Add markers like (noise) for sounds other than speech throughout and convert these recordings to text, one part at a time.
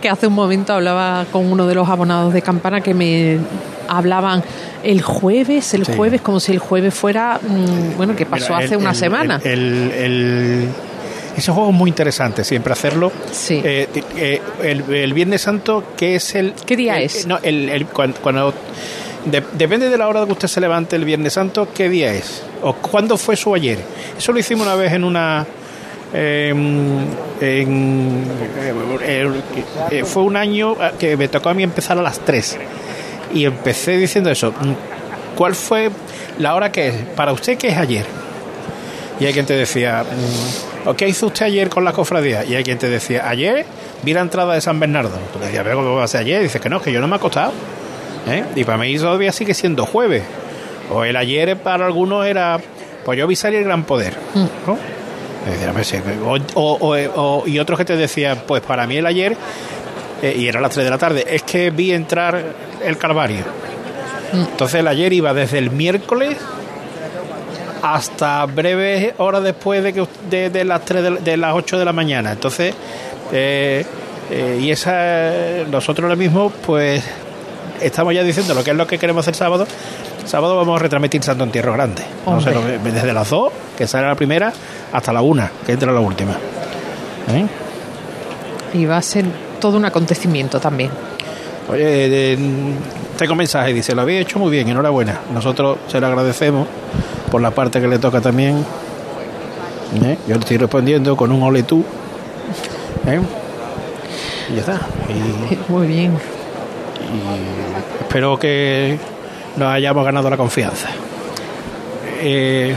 que hace un momento hablaba con uno de los abonados de Campana que me hablaban el jueves, el jueves, como si el jueves fuera, mm, bueno, que pasó hace una semana. el, ese juego es muy interesante, siempre hacerlo. Sí. Eh, eh, el, Viernes Santo, ¿qué es el...? ¿Qué día es? No, el, cuando, depende de la hora de que usted se levante el Viernes Santo, ¿qué día es? ¿O cuándo fue su ayer? Eso lo hicimos una vez en una... Em, en, eh, fue un año que me tocó a mí empezar a las 3 y empecé diciendo eso ¿cuál fue la hora que es? para usted que es ayer? y hay quien te decía ¿o qué hizo usted ayer con la cofradía? y hay quien te decía ayer vi la entrada de San Bernardo tú le decías ¿pero cómo va a ser ayer? y dices que no, que yo no me he acostado ¿Eh? y para mí todavía sigue siendo jueves o el ayer para algunos era pues yo vi salir el gran poder mm. O, y otros que te decían, pues para mí el ayer, eh, y era las 3 de la tarde, es que vi entrar el Calvario. Mm. Entonces el ayer iba desde el miércoles hasta breves horas después de, que, de, las 3 de, las 8 de la mañana. Entonces, eh, eh, y esa, nosotros ahora mismo, pues estamos ya diciendo lo que es lo que queremos hacer sábado. Sábado vamos a retransmitir Santo Entierro Grande. desde las 2, que sale la primera, hasta la 1, que entra la última. ¿Eh? Y va a ser todo un acontecimiento también. Oye, tengo mensaje, dice, lo había hecho muy bien, enhorabuena. Nosotros se lo agradecemos por la parte que le toca también. ¿Eh? Yo le estoy respondiendo con un ole tú. ¿Eh? Y ya está. (laughs) muy bien. Y espero que nos hayamos ganado la confianza. Eh,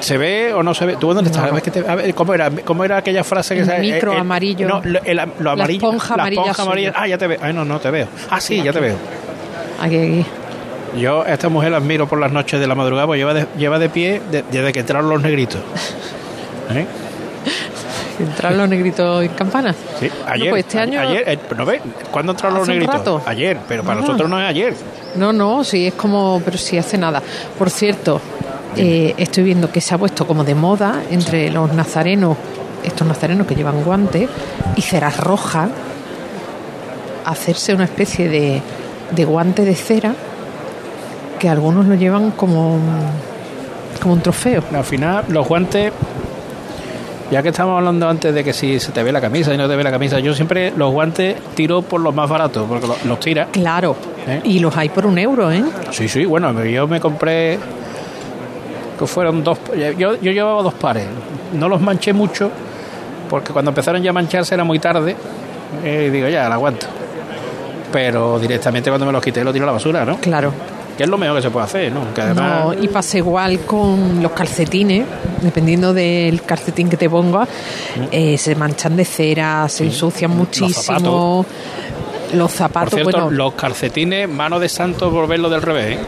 ¿Se ve o no se ve? ¿Tú dónde estás? ¿cómo, era, ¿Cómo era aquella frase que el Micro amarillo. No, lo, amarillo. La esponja amarilla. Ah, ya te veo. Ah, no, no te veo. Ah, sí, ya te veo. Aquí, aquí. Yo a esta mujer la admiro por las noches de la madrugada, pues lleva de, lleva de pie desde que entraron los negritos. (laughs) ¿Eh? ¿Entraron los negritos en campana? Sí, ayer. pues este año... Ayer, eh, ¿no ves? ¿Cuándo entraron los negritos? Ayer, pero para ah. nosotros no es ayer. No, no, sí, es como... Pero sí hace nada. Por cierto, eh, estoy viendo que se ha puesto como de moda entre los nazarenos, estos nazarenos que llevan guantes y ceras rojas, hacerse una especie de, de guante de cera que algunos lo llevan como, como un trofeo. Al final, los guantes ya que estamos hablando antes de que si se te ve la camisa y no te ve la camisa, yo siempre los guantes tiro por los más baratos, porque los, tira. Claro, ¿Eh? y los hay por un euro, ¿eh? Sí, sí, bueno, yo me compré, que fueron dos, yo, yo llevaba dos pares, no los manché mucho, porque cuando empezaron ya a mancharse era muy tarde, eh, y digo, ya, la aguanto. Pero directamente cuando me los quité lo tiro a la basura, ¿no? Claro que es lo mejor que se puede hacer, ¿no? no y pasa igual con los calcetines, dependiendo del calcetín que te pongas, eh, se manchan de cera, se ensucian muchísimo. Los zapatos, Por cierto, los calcetines, mano de santo, volverlo del revés, ¿eh?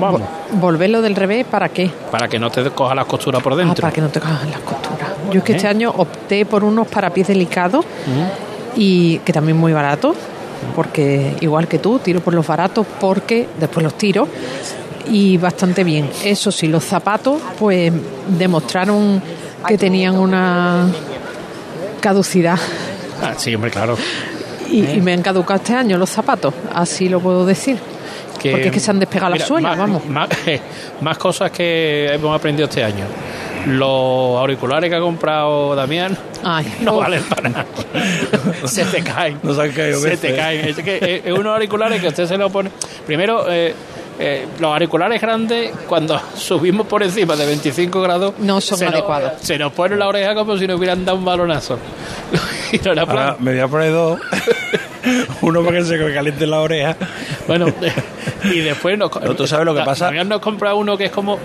Vamos. ¿Volverlo del revés para qué? Para que no te coja las costuras por dentro. Ah, para que no te cojan las costuras. Yo es que este ¿Eh? año opté por unos para pies delicados y que también muy baratos porque igual que tú, tiro por los baratos porque después los tiro y bastante bien. Eso sí, los zapatos pues demostraron que tenían una caducidad. Ah, sí, hombre, claro. Y, me han caducado este año los zapatos, así lo puedo decir. porque es que se han despegado las suelas, vamos. (laughs) más cosas que hemos aprendido este año los auriculares que ha comprado Damián (laughs) no valen para nada. (laughs) se te caen. No se, se te caen. Es que es unos auriculares que usted se lo pone. Primero, eh, eh, los auriculares grandes, cuando (laughs) subimos por encima de 25 grados, no son adecuados. se nos pone la oreja como si nos hubieran dado un balonazo. y no era me voy a poner dos. (laughs) Uno para que se me caliente la oreja. Bueno, y después nos, ¿Tú sabes lo que pasa? También nos compra uno que es como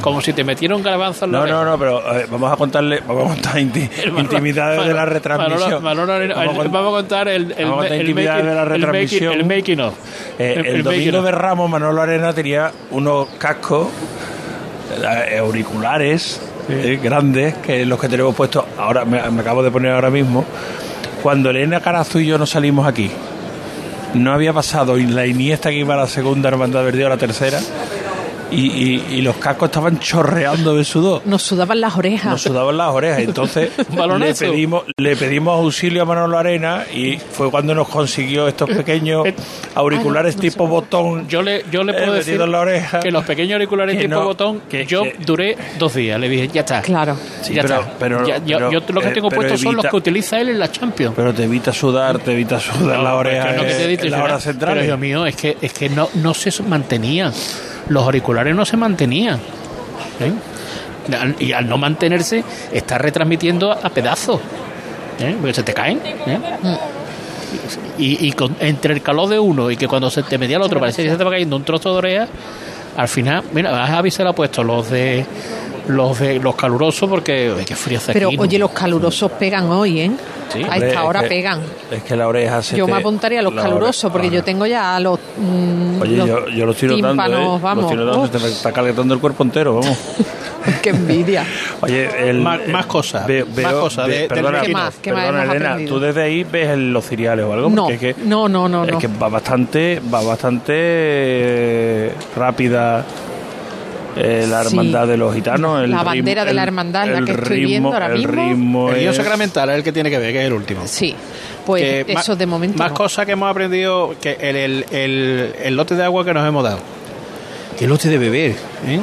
como si te metieron garbanzo en la No, no, no, pero vamos a contarle, vamos a contar (laughs) intimidades de la retransmisión. vamos, a, contar el, el, intimidades de la retransmisión. El making of. Eh, el, domingo de Ramos, Manolo Arena tenía unos cascos eh, auriculares eh, grandes que los que tenemos puestos ahora me, acabo de poner ahora mismo cuando Elena Carazo y yo nos salimos aquí no había pasado la Iniesta que iba a la segunda hermandad verde a la tercera y, y, los cascos estaban chorreando de sudor. Nos sudaban las orejas. Nos sudaban las orejas. Entonces (laughs) le pedimos, le pedimos auxilio a Manolo Arena y fue cuando nos consiguió estos pequeños auriculares tipo botón. Yo le, yo le puedo eh, decir en la oreja. que los pequeños auriculares tipo botón, que yo duré dos días. Le dije, ya está. Claro. ya pero, está. Pero, Ya- yo, yo lo que eh, tengo pero puestos son los que utiliza él en la Champions. Pero te evita sudar, te evita sudar la oreja Pero es que no, que te he eh, dicho, en la hora central. Pero Dios mío, es que, es que no, no se mantenían. Los auriculares no se mantenían. ¿eh? Y al no mantenerse, está retransmitiendo a pedazos. ¿eh? Porque se te caen. ¿eh? Y, y con- entre el calor de uno y que cuando se te medía el otro parecía que se te va cayendo un trozo de oreja, al final, mira, a Javi se le ha puesto los de los de los calurosos porque qué frío hace Pero aquí, ¿no? oye, los calurosos pegan hoy, ¿eh? Sí. a esta hora es que- pegan. Es que la oreja se Yo te- me apuntaría a los calurosos oreja- porque yo tengo ya los. mm, Oye, los yo, yo lo estoy notando, ¿eh? tímpanos, Lo vamos. estoy notando, se te está calentando el cuerpo entero, vamos. (laughs) Qué envidia. Oye, el, Más- más cosas, ve- más veo- cosas ve- de- perdona, ¿Qué más? ¿Qué más perdona, hemos Elena, aprendido? tú desde ahí ves el- los cereales o algo, No, es que, no, no, no. es no. que va bastante, va bastante eh, rápida eh, la Sí. hermandad de los gitanos. El La ritmo- bandera de la el- hermandad, la el que estoy ritmo- viendo ahora el mismo. ritmo El guion es- sacramental es el que tiene que ver, que es el último. Sí, pues Que eso ma- de momento. Más no. cosas que hemos aprendido que el, el, el- el lote de agua que nos hemos dado. ¿Qué lote de beber? ¿eh?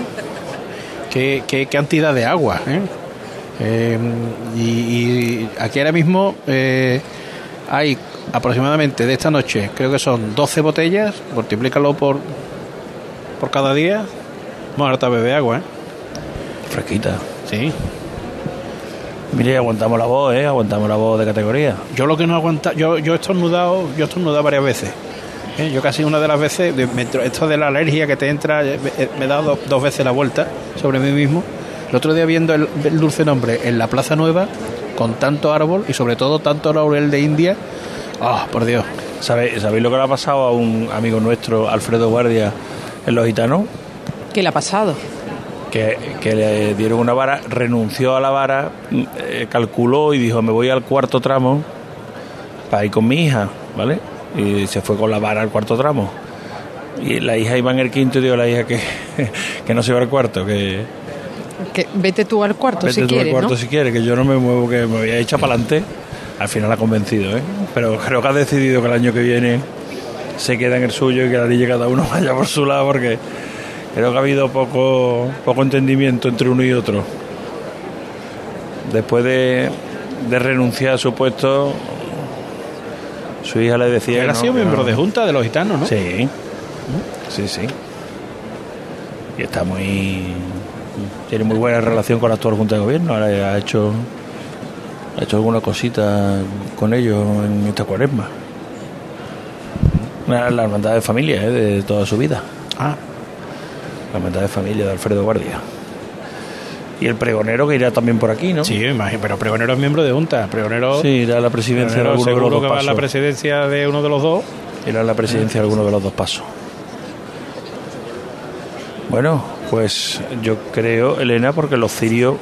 ¿Qué, qué cantidad de agua? ¿eh? Eh, y, y aquí ahora mismo eh, hay aproximadamente de esta noche, creo que son 12 botellas, multiplícalo por, por cada día. Vamos a harta beber agua, ¿eh? Fresquita. Sí. Mire, aguantamos la voz, ¿eh? Aguantamos la voz de categoría. Yo lo que no aguanta, yo, yo he estornudado, yo he estornudado varias veces. ¿eh? Yo casi una de las veces, esto de la alergia que te entra, eh, me, me he dado dos, dos veces la vuelta sobre mí mismo. El otro día viendo el, el dulce nombre en la Plaza Nueva, con tanto árbol y sobre todo tanto laurel de India. ¡Ah, por Dios! ¿Sabéis, ¿Sabéis lo que le ha pasado a un amigo nuestro, Alfredo Guardia, en Los Gitanos? ¿Qué le ha pasado? que, que le dieron una vara, renunció a la vara, mm, eh, calculó y dijo, me voy al cuarto tramo para ir con mi hija, ¿vale? Y se fue con la vara al cuarto tramo. Y la hija iba en el quinto y dijo a la hija que, (laughs) que no se iba al cuarto, que Que vete tú al cuarto vete si tú quieres, al cuarto ¿no? si quieres, que yo no me muevo, que me voy a echar para adelante. Al final ha convencido, ¿eh? Pero creo que ha decidido que el año que viene se queda en el suyo y que la niña cada uno (laughs) vaya por su lado porque creo que ha habido poco, poco entendimiento entre uno y otro. Después de, de renunciar a su puesto, su hija le decía... Él ha que sido no, miembro no. de Junta de los Gitanos, ¿no? Sí, sí, sí. Y está muy... Tiene muy buena relación con la actual Junta de Gobierno. Ahora ha hecho, ha hecho alguna cosita con ellos en esta cuaresma. Una- La hermandad de familia ¿eh? de toda su vida. Ah, La hermandad de familia de Alfredo Guardia. Y el pregonero que irá también por aquí, ¿no? sí, imagino, pero Pregonero es miembro de Junta. Pregonero, Sí, irá a la presidencia de alguno de los seguro dos que va a la presidencia de uno de los dos. Irá a la presidencia de alguno de los dos pasos. Bueno, pues yo creo, Elena, porque los cirios,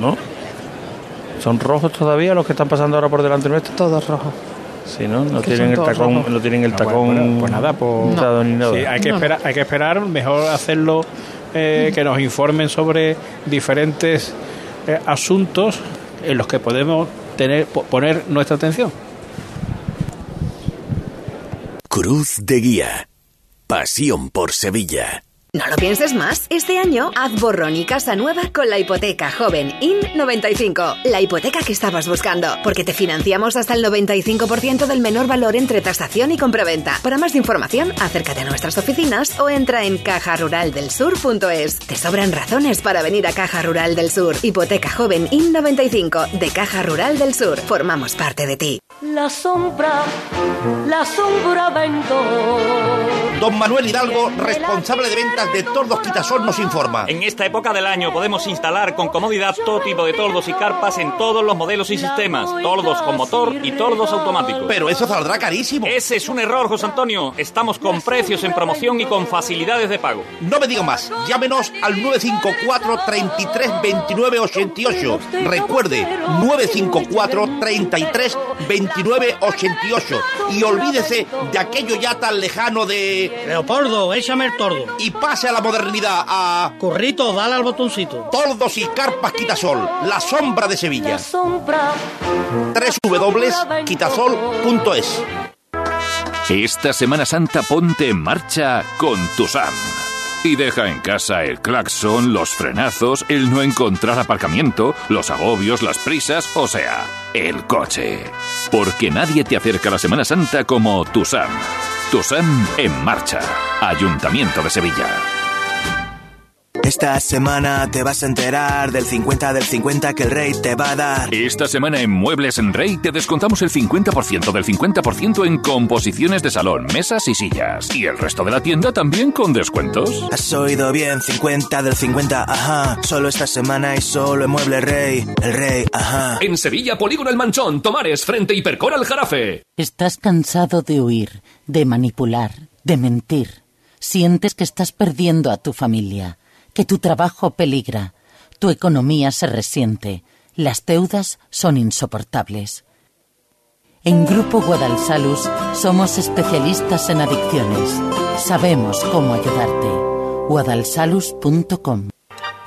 ¿no? ¿Son rojos todavía los que están pasando ahora por delante nuestro? Todos rojos. Sí, ¿no? No tienen el tacón, rojos. no tienen el Ah, tacón bueno, bueno, pues nada, pues- pintado ni nada. Sí, hay que, No, esperar, hay que esperar, mejor hacerlo, eh, que nos informen sobre diferentes eh, asuntos en los que podemos tener po- poner nuestra atención. Cruz de Guía. Pasión por Sevilla. No lo pienses más. Este año haz borrón y casa nueva con la hipoteca joven IN95. La hipoteca que estabas buscando. Porque te financiamos hasta el 95% del menor valor entre tasación y compraventa. Para más información, acércate a nuestras oficinas o entra en cajaruraldelsur.es. Te sobran razones para venir a Caja Rural del Sur. Hipoteca joven IN95 de Caja Rural del Sur. Formamos parte de ti. La sombra, la sombra vengo. Don Manuel Hidalgo, responsable de ventas de Tordos Quitasol, nos informa. En esta época del año podemos instalar con comodidad todo tipo de toldos y carpas en todos los modelos y sistemas. Toldos con motor y toldos automáticos. Pero eso saldrá carísimo. Ese es un error, José Antonio. Estamos con precios en promoción y con facilidades de pago. No me digo más. Llámenos al 954 33 29 88. Recuerde, 954 33 29 2988. Y olvídese de aquello ya tan lejano de... Leopoldo, échame el tordo. Y pase a la modernidad, a... Corrito, dale al botoncito. Tordos y carpas Quitasol, la sombra de Sevilla. La sombra www.quitasol.es Esta Semana Santa ponte en marcha con tu SAM. Y deja en casa el claxon, los frenazos, el no encontrar aparcamiento, los agobios, las prisas, o sea, el coche. Porque nadie te acerca a la Semana Santa como tu SAM. Tu SAM en marcha. Ayuntamiento de Sevilla. Esta semana te vas a enterar del 50 del 50 que el rey te va a dar. Esta semana en Muebles en Rey te descontamos el 50% del 50% en composiciones de salón, mesas y sillas. Y el resto de la tienda también con descuentos. Has oído bien, 50 del 50, ajá. Solo esta semana y solo en Mueble Rey. El rey, ajá. En Sevilla, Polígono El Manchón, Tomares, frente y Percora el Jarafe. Estás cansado de huir, de manipular, de mentir. Sientes que estás perdiendo a tu familia, que tu trabajo peligra, tu economía se resiente, las deudas son insoportables. En Grupo Guadalsalus somos especialistas en adicciones. Sabemos cómo ayudarte. guadalsalus.com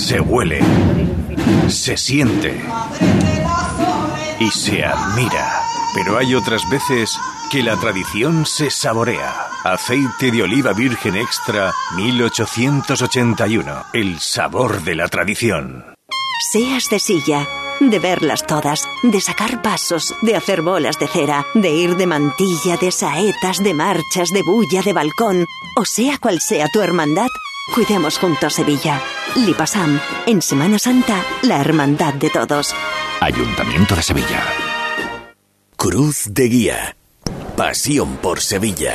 Se huele, se siente y se admira. Pero hay otras veces que la tradición se saborea. Aceite de oliva virgen extra 1881. El sabor de la tradición. Seas de silla, de verlas todas, de sacar pasos, de hacer bolas de cera, de ir de mantilla, de saetas, de marchas, de bulla, de balcón, o sea cual sea tu hermandad, cuidemos juntos Sevilla. Lipasam, en Semana Santa, la hermandad de todos. Ayuntamiento de Sevilla. Cruz de Guía. Pasión por Sevilla.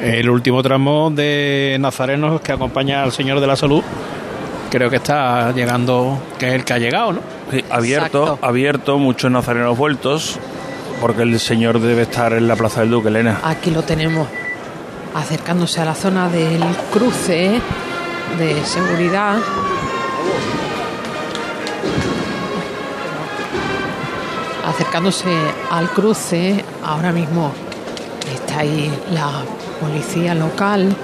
El último tramo de Nazarenos que acompaña al Señor de la Salud. Creo que está llegando, que es el que ha llegado, ¿no? Sí, abierto, abierto, muchos nazarenos vueltos, porque el señor debe estar en la Plaza del Duque, Elena. Aquí lo tenemos, acercándose a la zona del cruce de seguridad. Acercándose al cruce, ahora mismo está ahí la policía local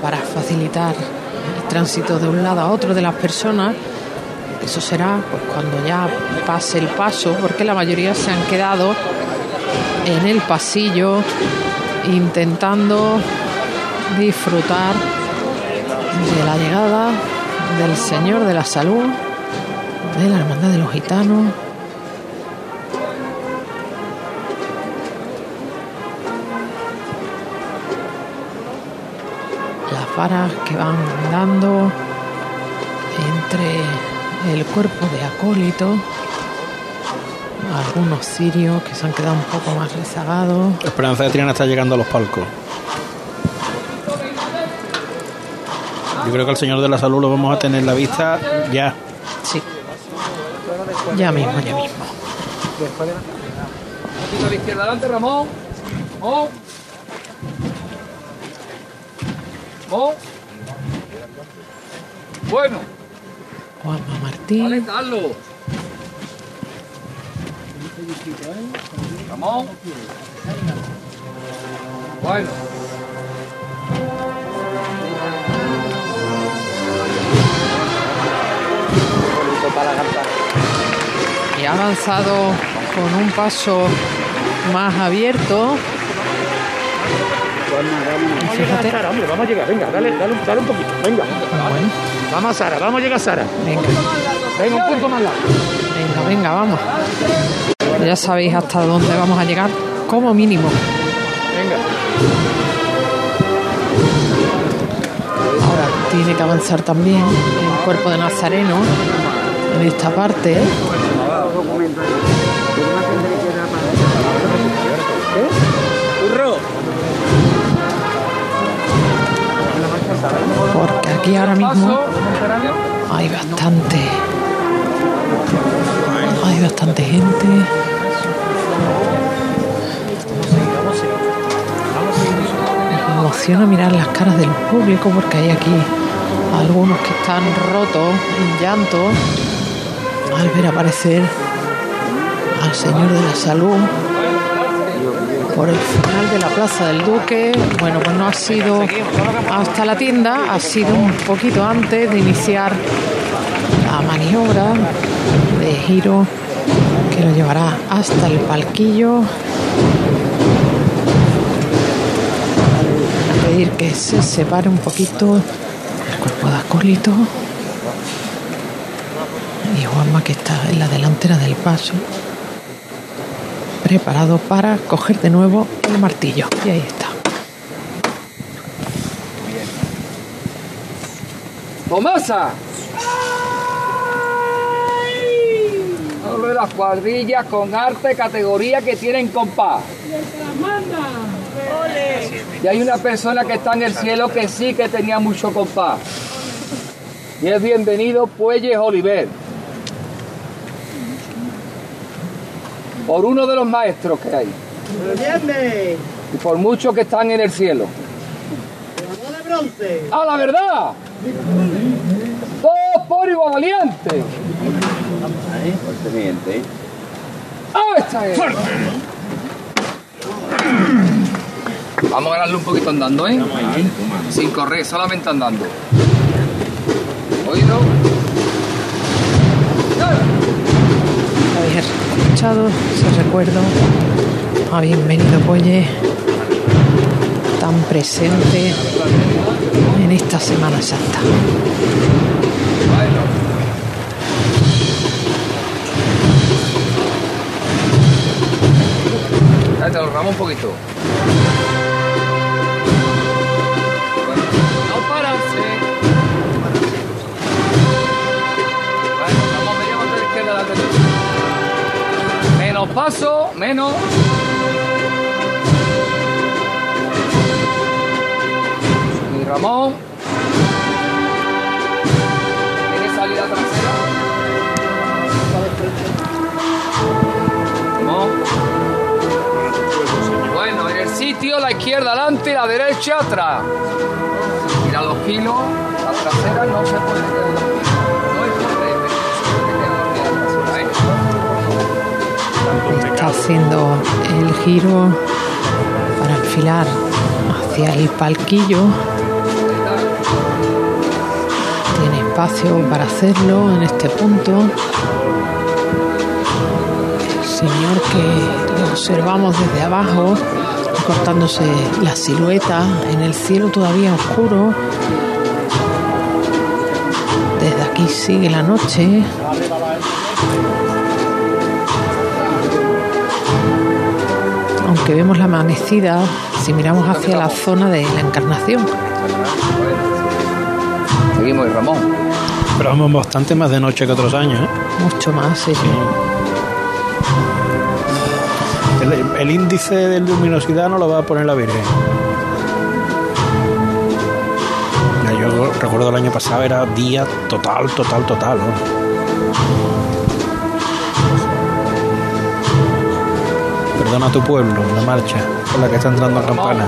para facilitar el tránsito de un lado a otro de las personas. Eso será pues, cuando ya pase el paso, porque la mayoría se han quedado en el pasillo intentando disfrutar de la llegada del Señor de la Salud, de la Hermandad de los Gitanos. Las varas que van dando entre el cuerpo de acólito, algunos cirios que se han quedado un poco más rezagados. Esperanza de Triana está llegando a los palcos. Yo creo que al Señor de la Salud lo vamos a tener en la vista ya. Sí. Ya mismo, ya mismo. a la izquierda, adelante, Ramón. Ramón. Ramón. Bueno. Juanma Martín. Vale, dalo. Ramón. Bueno. Y ha avanzado con un paso más abierto. Vamos a llegar, Sara, hombre, vamos a llegar. Venga, dale, dale, un- dale un poquito. Venga. Vamos, Sara, vamos a llegar, Sara. Venga. Venga, un punto más largo. Venga, venga, vamos. Ya sabéis hasta dónde vamos a llegar, como mínimo. Venga. Ahora tiene que avanzar también el cuerpo de Nazareno en esta parte. Porque aquí ahora mismo hay bastante. Hay bastante gente. Me emociona mirar las caras del público porque hay aquí algunos que están rotos en llanto al ver aparecer al Señor de la Salud por el final de la Plaza del Duque. Bueno, pues no ha sido hasta la tienda, ha sido un poquito antes de iniciar la maniobra de giro que lo llevará hasta el palquillo. A pedir que se separe un poquito el cuerpo de acólito. Juanma que está en la delantera del paso preparado para coger de nuevo el martillo. Y ahí está. ¡Tomasa! Hablo de las cuadrillas con arte categoría que tienen compás. Y hay una persona que está en el cielo que sí que tenía mucho compás. Y es bienvenido Puelles Oliver. Por uno de los maestros que hay. Y por muchos que están en el cielo. ¡A la verdad! ¡Todos por igual valiente! ¡Ah, esta es! Vamos a ganarle un poquito andando, ¿eh? Sin correr, solamente andando. ¿Oído? Escuchado recuerdo a Bienvenido Polle tan presente en esta Semana Santa. Ya te un poquito. Paso, menos. Y Ramón. ¿Tiene salida trasera? Ramón. Bueno, en el sitio, la izquierda adelante, la derecha atrás. Mira los kilos, la trasera no se puede quedar haciendo el giro para enfilar hacia el palquillo. Tiene espacio para hacerlo en este punto. El señor que lo observamos desde abajo, cortándose la silueta en el cielo todavía oscuro. Desde aquí sigue la noche. Aunque vemos la amanecida, si miramos hacia la zona de la encarnación. Seguimos, y Ramón. Pero vamos bastante más de noche que otros años. ¿eh? Mucho más, sí. El, el índice de luminosidad no lo va a poner la Virgen. Yo recuerdo el año pasado era día total, total, total. ¿no? Perdona a tu pueblo, la marcha con la que está entrando a campana.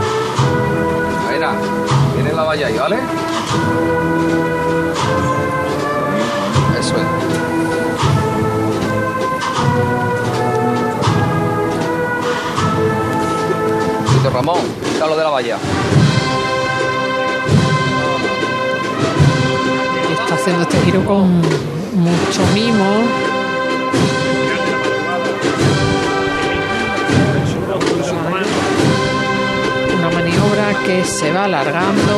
Mira, tiene la valla ahí, ¿vale? Eso es. Ramón, quítalo de la valla. Está haciendo este giro con mucho mimo. Que se va alargando.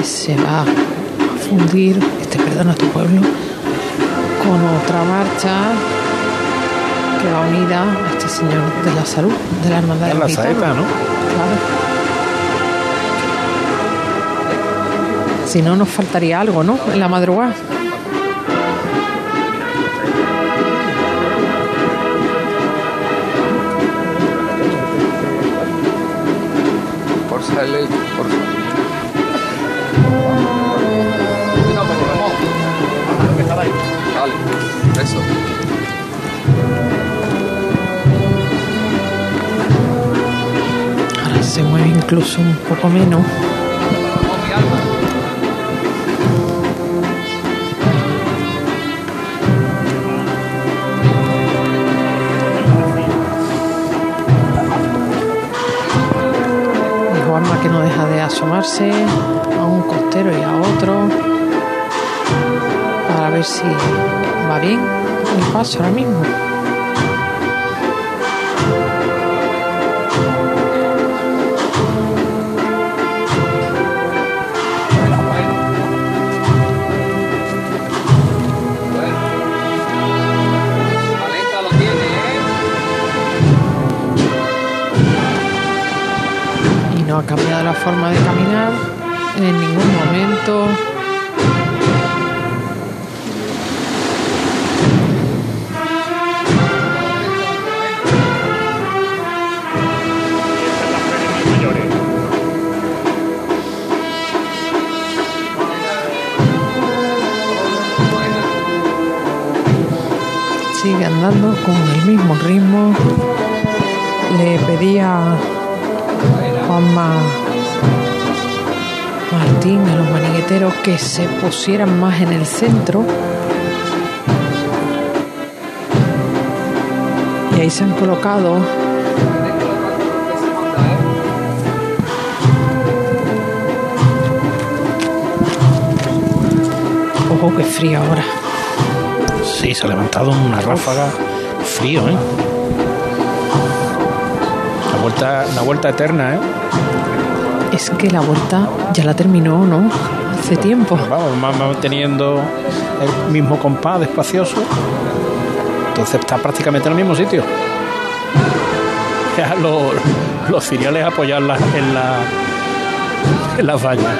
Y se va a fundir, este perdona tu pueblo, con otra marcha que va unida a este señor de la salud, de la hermandad de la saeta, ¿no? Claro. Si no, nos faltaría algo, ¿no? En la madrugada. Por salir, por salir. Vale, eso. Ahora se mueve incluso un poco menos. Asomarse a un costero y a otro para ver si va bien el paso ahora mismo. Ha cambiado la forma de caminar en ningún momento. Sigue andando con el mismo ritmo. Le pedía Juanma Martín a los manigueteros que se pusieran más en el centro. Y ahí se han colocado. Ojo, qué frío ahora. Sí, se ha levantado una ráfaga frío, ¿eh? La vuelta, la vuelta eterna, ¿eh? Es que la vuelta ya la terminó, ¿no? Hace tiempo. Vamos, más manteniendo el mismo compás despacioso. Entonces está prácticamente en el mismo sitio. (laughs) Ya los, los ciriales apoyarlas en la en las vallas.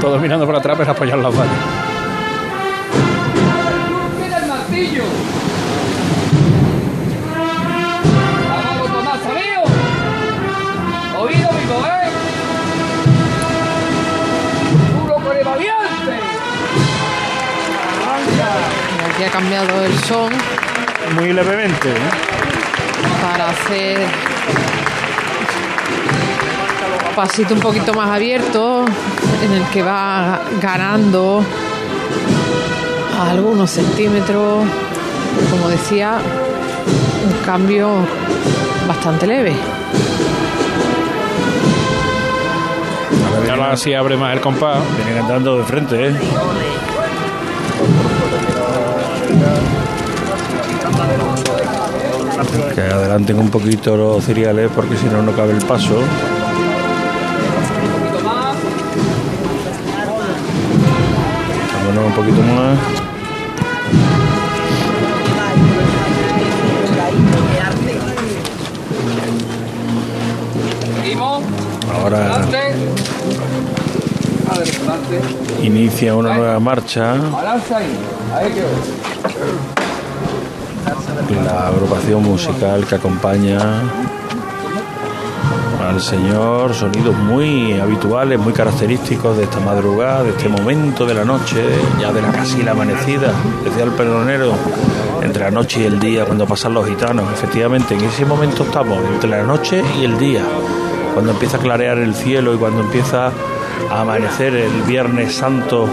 Todos mirando por atrás para apoyar las vallas. ¡Mira el martillo! Ha cambiado el son Muy levemente, ¿eh? para hacer un pasito un poquito más abierto en el que va ganando algunos centímetros, como decía, un cambio bastante leve. Ahora sí abre más el compás. Viene cantando de frente, ¿eh? Que adelanten un poquito los cereales porque si no, no cabe el paso. Vámonos un poquito más. Seguimos. Ahora inicia una nueva marcha. La agrupación musical que acompaña al señor, sonidos muy habituales, muy característicos de esta madrugada, de este momento de la noche, ya de la casi la amanecida, decía el perdonero, entre la noche y el día, cuando pasan los gitanos, efectivamente, en ese momento estamos, entre la noche y el día, cuando empieza a clarear el cielo y cuando empieza a amanecer el Viernes Santo,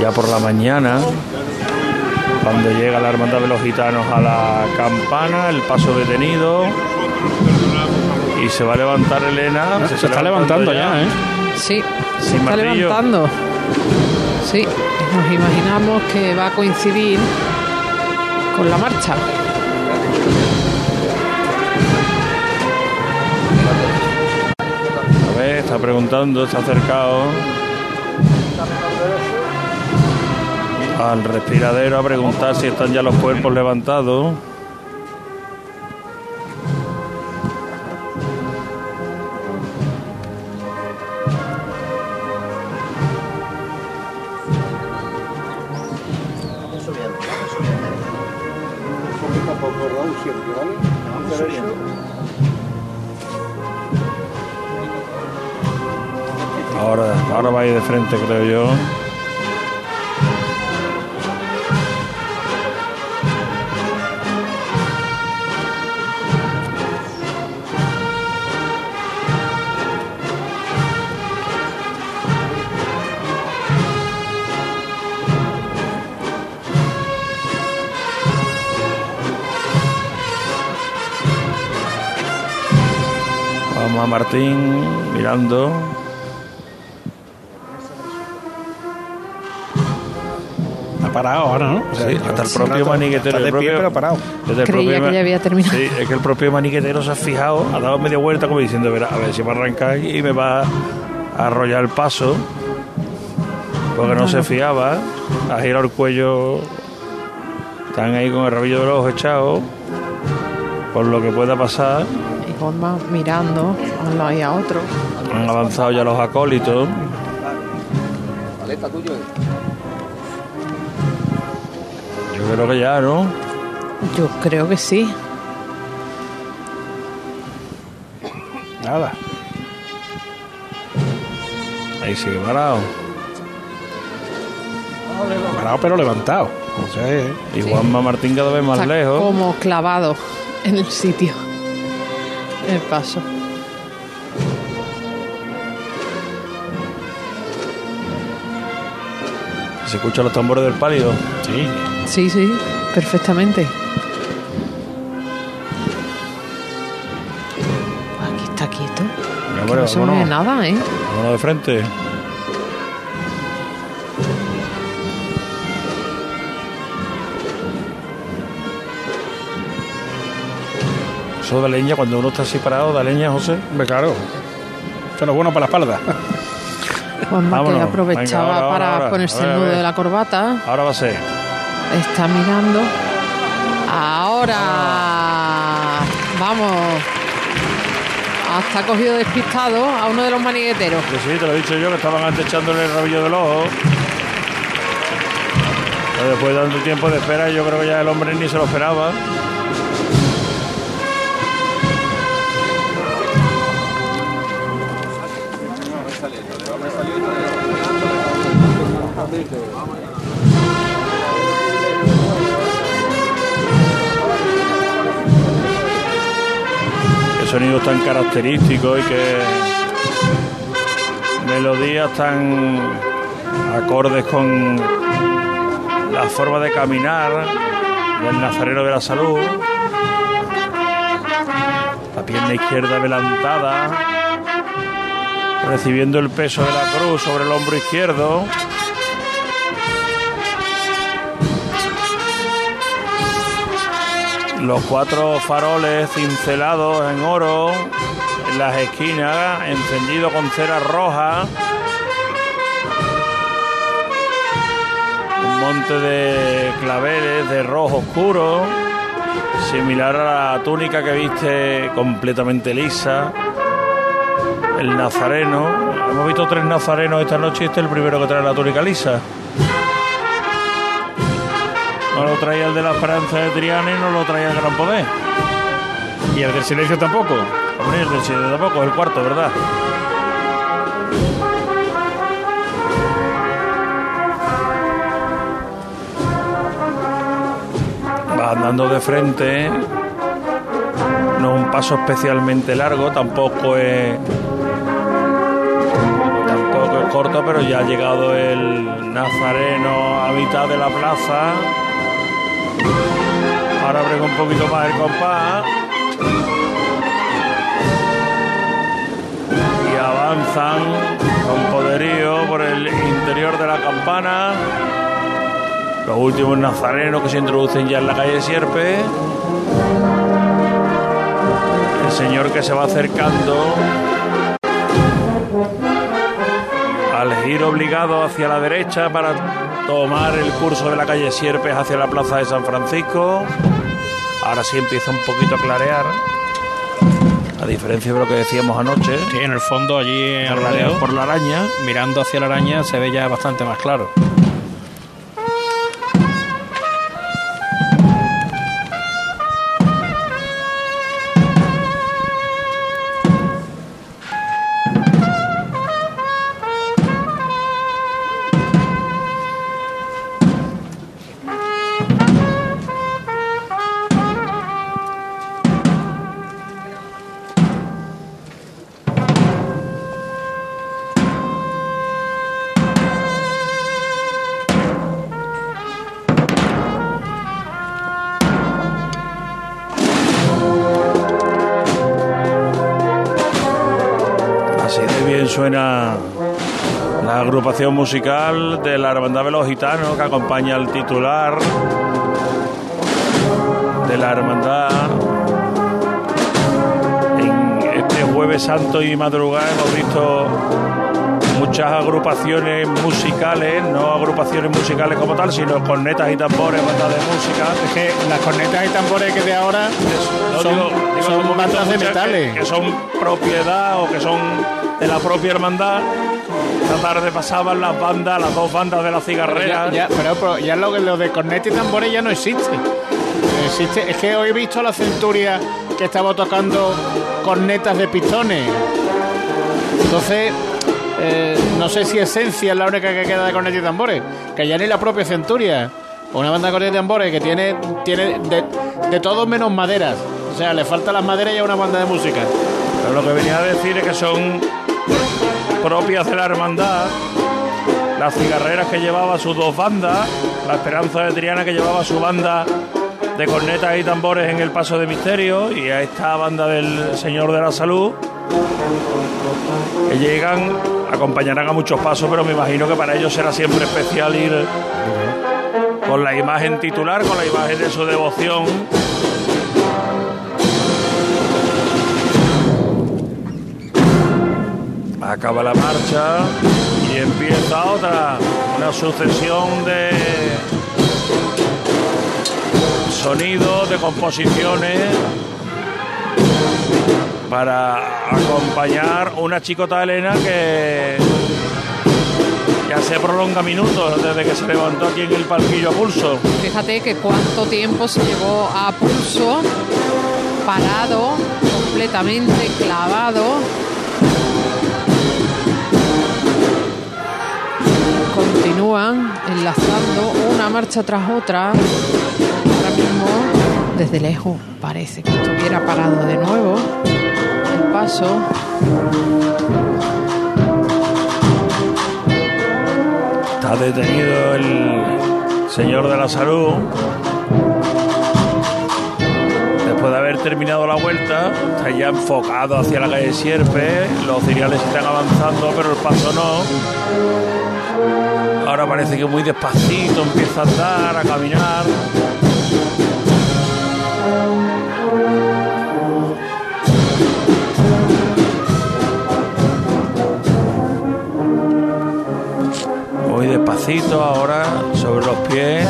ya por la mañana, cuando llega la hermandad de los gitanos a la campana, el paso detenido y se va a levantar Elena. Se está levantando ya, ¿eh? Sí, se está martillo. levantando. Sí, nos imaginamos que va a coincidir con la marcha. A ver, está preguntando, está acercado al respiradero a preguntar si están ya los cuerpos levantados. Ahora, ahora va a ir de frente, creo yo. Martín mirando. Está parado ahora, ¿no? O sea, Sí, hasta el propio maniquetero. Está de pie, propio- pero parado. Creía propio que ya había terminado. Sí, es que el propio maniquetero se ha fijado, ha dado media vuelta como diciendo, verá, a ver si va a arrancar y me va a arrollar el paso. Porque no se fiaba, ha girado el cuello. Están ahí con el rabillo del ojo echado. Por lo que pueda pasar. Juanma mirando a un lado y a otro. Han avanzado ya los acólitos. Yo creo que ya, ¿no? Yo creo que sí. Nada. Ahí sigue parado. Parado, pero levantado. O sea, eh, Y Juanma Martín cada vez más Está lejos. como clavado en el sitio. El paso. Se escuchan los tambores del pálido. Sí. Sí, sí, perfectamente. Aquí está quieto. Bueno, no se mueve vámonos. nada, ¿eh? Vámonos de frente. Eso da leña cuando uno está así parado, da leña, José. Hombre, claro. Eso es bueno para la espalda. Juanma que aprovechaba Venga, ahora, para ahora. ponerse el nudo de la corbata. Ahora va a ser. Está mirando. Ahora. Vamos. Hasta cogido despistado a uno de los manigueteros. Que sí, te lo he dicho yo, que estaban antes echándole el rabillo del ojo. Pero después de tanto tiempo de espera, yo creo que ya el hombre ni se lo esperaba. Sonidos tan característicos y que melodías tan acordes con la forma de caminar del nazareno de la salud. La pierna izquierda adelantada, recibiendo el peso de la cruz sobre el hombro izquierdo. Los cuatro faroles cincelados en oro en las esquinas, encendido con cera roja. Un monte de claveles de rojo oscuro, similar a la túnica que viste completamente lisa. El nazareno. Hemos visto tres nazarenos esta noche y este es el primero que trae la túnica lisa. No lo traía el de la esperanza de Triana y no lo traía el gran poder. Y el del silencio tampoco. Hombre, el del silencio tampoco, es el cuarto, ¿verdad? Va andando de frente. No es un paso especialmente largo, tampoco es. Tampoco es corto, pero ya ha llegado el nazareno a mitad de la plaza. Ahora abre un poquito más el compás. Y avanzan con poderío por el interior de la campana. Los últimos nazarenos que se introducen ya en la calle Sierpe. El señor que se va acercando al giro obligado hacia la derecha para tomar el curso de la calle Sierpes hacia la plaza de San Francisco. Ahora sí empieza un poquito a clarear. A diferencia de lo que decíamos anoche. Sí, en el fondo allí en Por la- por la araña. Mirando hacia la araña se ve ya bastante más claro. Agrupación musical de la Hermandad de los Gitanos que acompaña al titular de la Hermandad. En este jueves santo y madrugada hemos visto muchas agrupaciones musicales, no agrupaciones musicales como tal, sino cornetas y tambores, bandas de música. Es que las cornetas y tambores que de ahora No, son, digo- digo, son hemos visto bandas de metales. Que, que son propiedad o que son de la propia hermandad. Esta tarde pasaban las bandas, las dos bandas de la Pero cigarrera. ya, ya- pero, pero ya lo, lo de corneta y tambores ya no existe. existe. Es que hoy he visto a la centuria que estaba tocando cornetas de pistones. Entonces, eh, no sé si esencia es la única que queda de corneta y tambores. Que ya ni la propia centuria. Una banda de corneta y tambores que tiene, tiene de, de todo menos maderas. O sea, le faltan las maderas y a una banda de música. Pero lo que venía a decir es que son propias de la hermandad. Las cigarreras que llevaba sus dos bandas, la Esperanza de Triana que llevaba su banda de cornetas y tambores en el Paso de Misterio y a esta banda del Señor de la Salud que llegan, acompañarán a muchos pasos, pero me imagino que para ellos será siempre especial ir con la imagen titular, con la imagen de su devoción. Acaba la marcha y empieza otra, una sucesión de sonidos, de composiciones para acompañar una chicota Elena que ya se prolonga minutos desde que se levantó aquí en el palquillo a pulso. Fíjate que cuánto tiempo se llevó a pulso, parado, completamente clavado. Continúan enlazando una marcha tras otra. Ahora mismo, desde lejos, parece que estuviera parado de nuevo. El paso. Está detenido el señor de la salud. Después de haber terminado la vuelta, está ya enfocado hacia la calle Sierpe. Los ciriales están avanzando, pero el paso no. Ahora parece que muy despacito empieza a andar, a caminar. Muy despacito ahora, sobre los pies.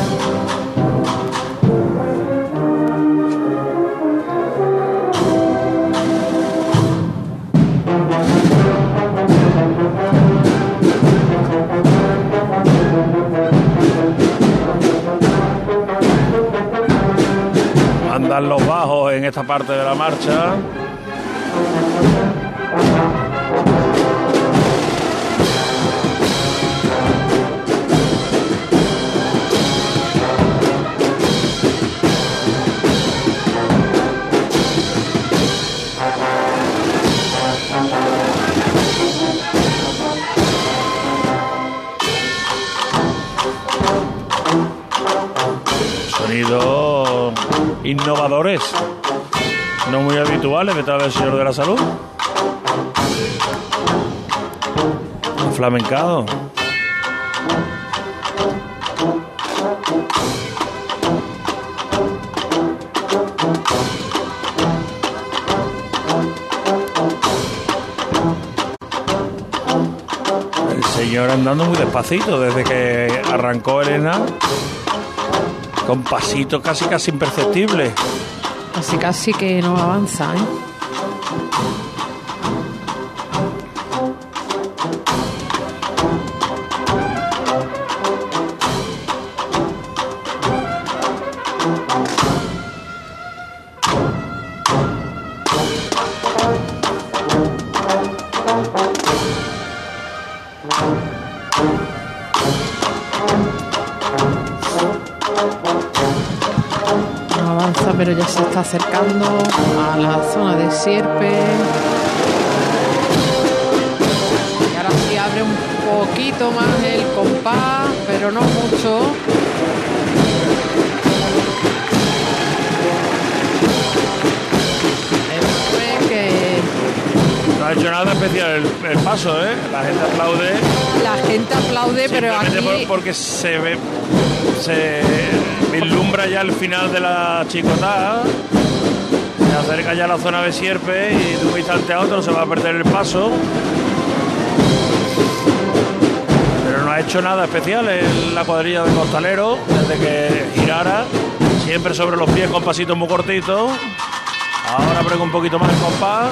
En esta parte de la marcha. Innovadores, no muy habituales detrás del Señor de la Salud. Flamencado. El señor andando muy despacito desde que arrancó Elena, con pasitos casi casi imperceptibles. Casi casi que no avanza, ¿eh? Avanza, pero ya se está acercando a la zona de Sierpe. Y ahora sí abre un poquito más el compás, pero no mucho. No ha hecho nada especial el, el paso, ¿eh? La gente aplaude. la gente aplaude, pero aquí por- porque se ve, se vislumbra ya el final de la chicotada. Se acerca ya a la zona de Sierpe y de un instante a otro se va a perder el paso. Pero no ha hecho nada especial en la cuadrilla de costalero desde que girara. Siempre sobre los pies con pasitos muy cortitos. Ahora prego un poquito más el compás.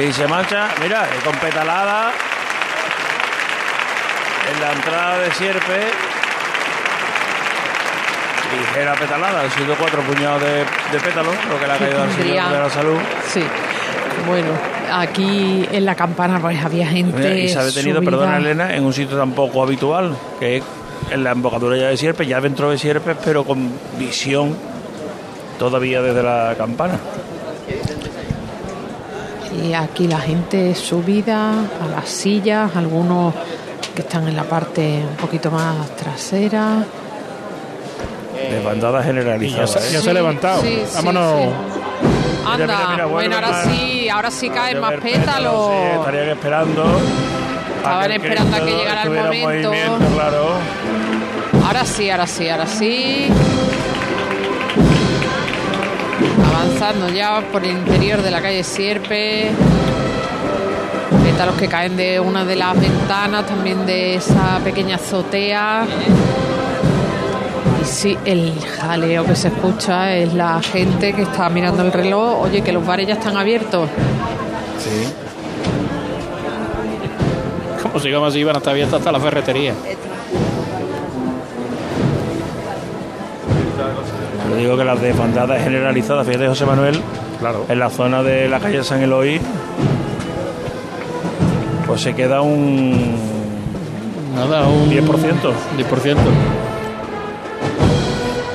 Y se marcha, mira, con petalada en la entrada de Sierpe. Ligera petalada, han sido cuatro puñados de, de pétalos, lo que le ha caído al señor de la salud. Sí. Bueno, aquí en la campana pues había gente. Mira, y se ha detenido, subida. perdona Elena, en un sitio tan poco habitual, que es en la embocadura ya de Sierpe, ya dentro de Sierpe, pero con visión todavía desde la campana. Y aquí la gente subida a las sillas, algunos que están en la parte un poquito más trasera. Desbandada generalizada. Y ya se- ¿eh? ya se ha levantado. Sí, sí, Vámonos. sí. Mira, Anda, mira, mira, bueno, ahora más. sí, ahora sí caen más pétalos, pétalos. sí, estarían esperando. Estaban esperando a que llegara el momento. claro. Ahora sí, ahora sí, ahora sí. Avanzando ya por el interior de la calle Sierpe. Pétalos que caen de una de las ventanas, también de esa pequeña azotea. Y sí, el jaleo que se escucha es la gente que está mirando el reloj. Oye, que los bares ya están abiertos. Sí. Como sigamos así, van a estar abiertas hasta la ferretería. Yo digo que las desbandadas generalizadas, fíjate José Manuel, claro. en la zona de la calle San Eloy, pues se queda un Nada, un 10%. 10%.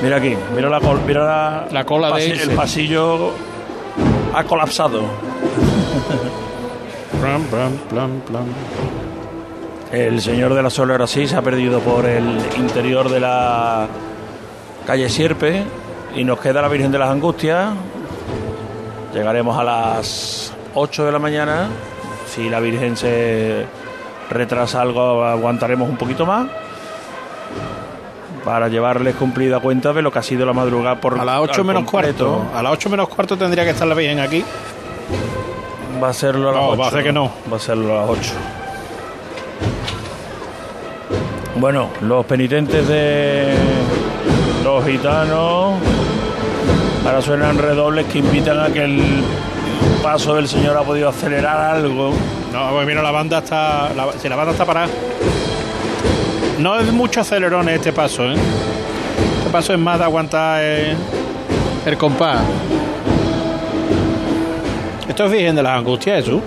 Mira aquí, mira la, col- mira la, La cola de irse. el pasillo ha colapsado. Plan, plan, plan, plan. El señor de la Sola ahora sí se ha perdido por el interior de la calle Sierpe y nos queda la Virgen de las Angustias. Llegaremos a las 8 de la mañana. Si la Virgen se retrasa algo, aguantaremos un poquito más para llevarles cumplida cuenta de lo que ha sido la madrugada por A las 8 al menos completo. cuarto. A las 8 menos cuarto tendría que estar la Virgen aquí. Va a serlo a las No, 8. va a ser que no. Va a serlo a las 8. Bueno, los penitentes de los gitanos ahora suenan redobles que invitan a que el paso del señor ha podido acelerar algo. No, pues mira, la banda está. La, si la banda está parada. No es mucho acelerón este paso, ¿eh? Este paso es más de aguantar eh, el compás. Esto es Virgen de las Angustias, Jesús.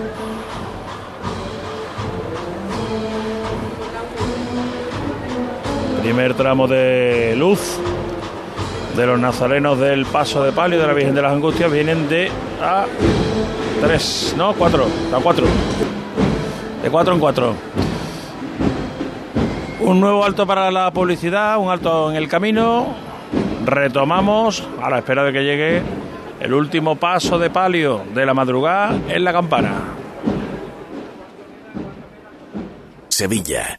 Primer tramo de luz de los nazarenos del paso de palio de la Virgen de las Angustias vienen de a 3, no, 4, a 4. De 4 en 4. Un nuevo alto para la publicidad, un alto en el camino. Retomamos a la espera de que llegue el último paso de palio de la madrugada en la campana. Sevilla.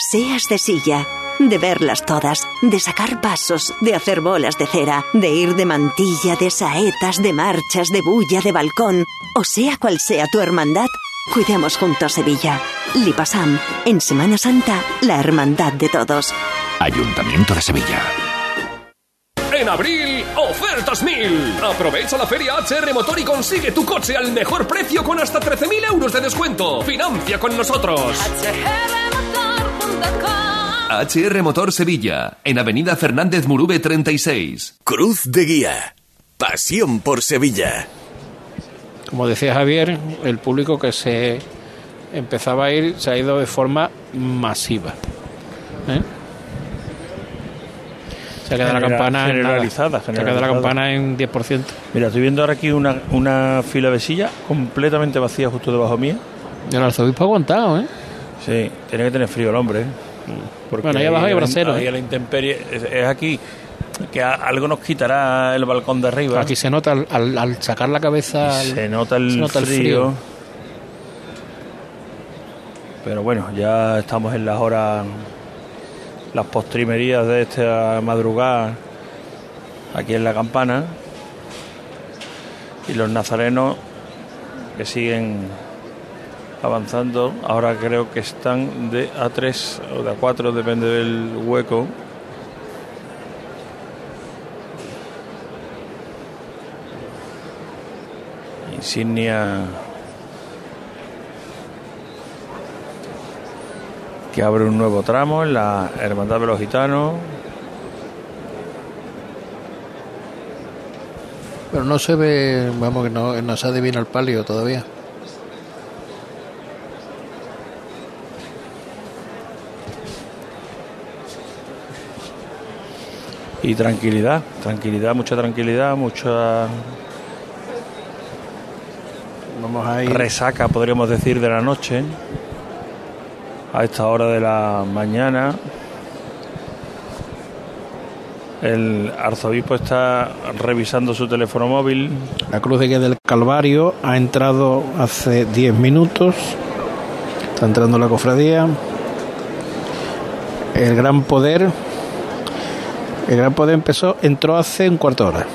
Seas de silla, de verlas todas, de sacar pasos, de hacer bolas de cera, de ir de mantilla, de saetas, de marchas, de bulla, de balcón, o sea cual sea tu hermandad, cuidemos juntos Sevilla. Lipasam, en Semana Santa, la hermandad de todos. Ayuntamiento de Sevilla. En abril, ofertas mil. Aprovecha la feria HR Motor y consigue tu coche al mejor precio con hasta 13.000 euros de descuento. Financia con nosotros. HR Motor Sevilla, en Avenida Fernández Murube 36. Cruz de Guía. Pasión por Sevilla. Como decía Javier, el público que se empezaba a ir se ha ido de forma masiva. ¿Eh? Se ha quedado la campana en nada. generalizada, Se ha quedado la generalizada. campana en 10%. Mira, estoy viendo ahora aquí una, una fila de silla completamente vacía justo debajo mía. El arzobispo ha aguantado, ¿eh? Sí, tiene que tener frío el hombre. ¿eh? Porque Bueno, ahí abajo hay brasero, ahí ¿eh? a la intemperie es, es aquí que a- algo nos quitará el balcón de arriba. Aquí se nota al, al- al sacar la cabeza. se nota el, se nota el frío. Pero bueno, ya estamos en las horas, las postrimerías de esta madrugada aquí en la campana. Y los nazarenos que siguen avanzando. Ahora creo que están de A3 o de A4, depende del hueco. Insignia que abre un nuevo tramo en la Hermandad de los Gitanos. Pero no se ve, vamos, que no, no se adivina el palio todavía. Y tranquilidad, tranquilidad, mucha tranquilidad, mucha Vamos a ir. resaca, podríamos decir, de la noche. A esta hora de la mañana. El arzobispo está revisando su teléfono móvil. La Cruz de Guía del Calvario ha entrado hace 10 minutos. Está entrando la cofradía. El Gran Poder. El Gran Poder empezó, entró hace un cuarto de hora.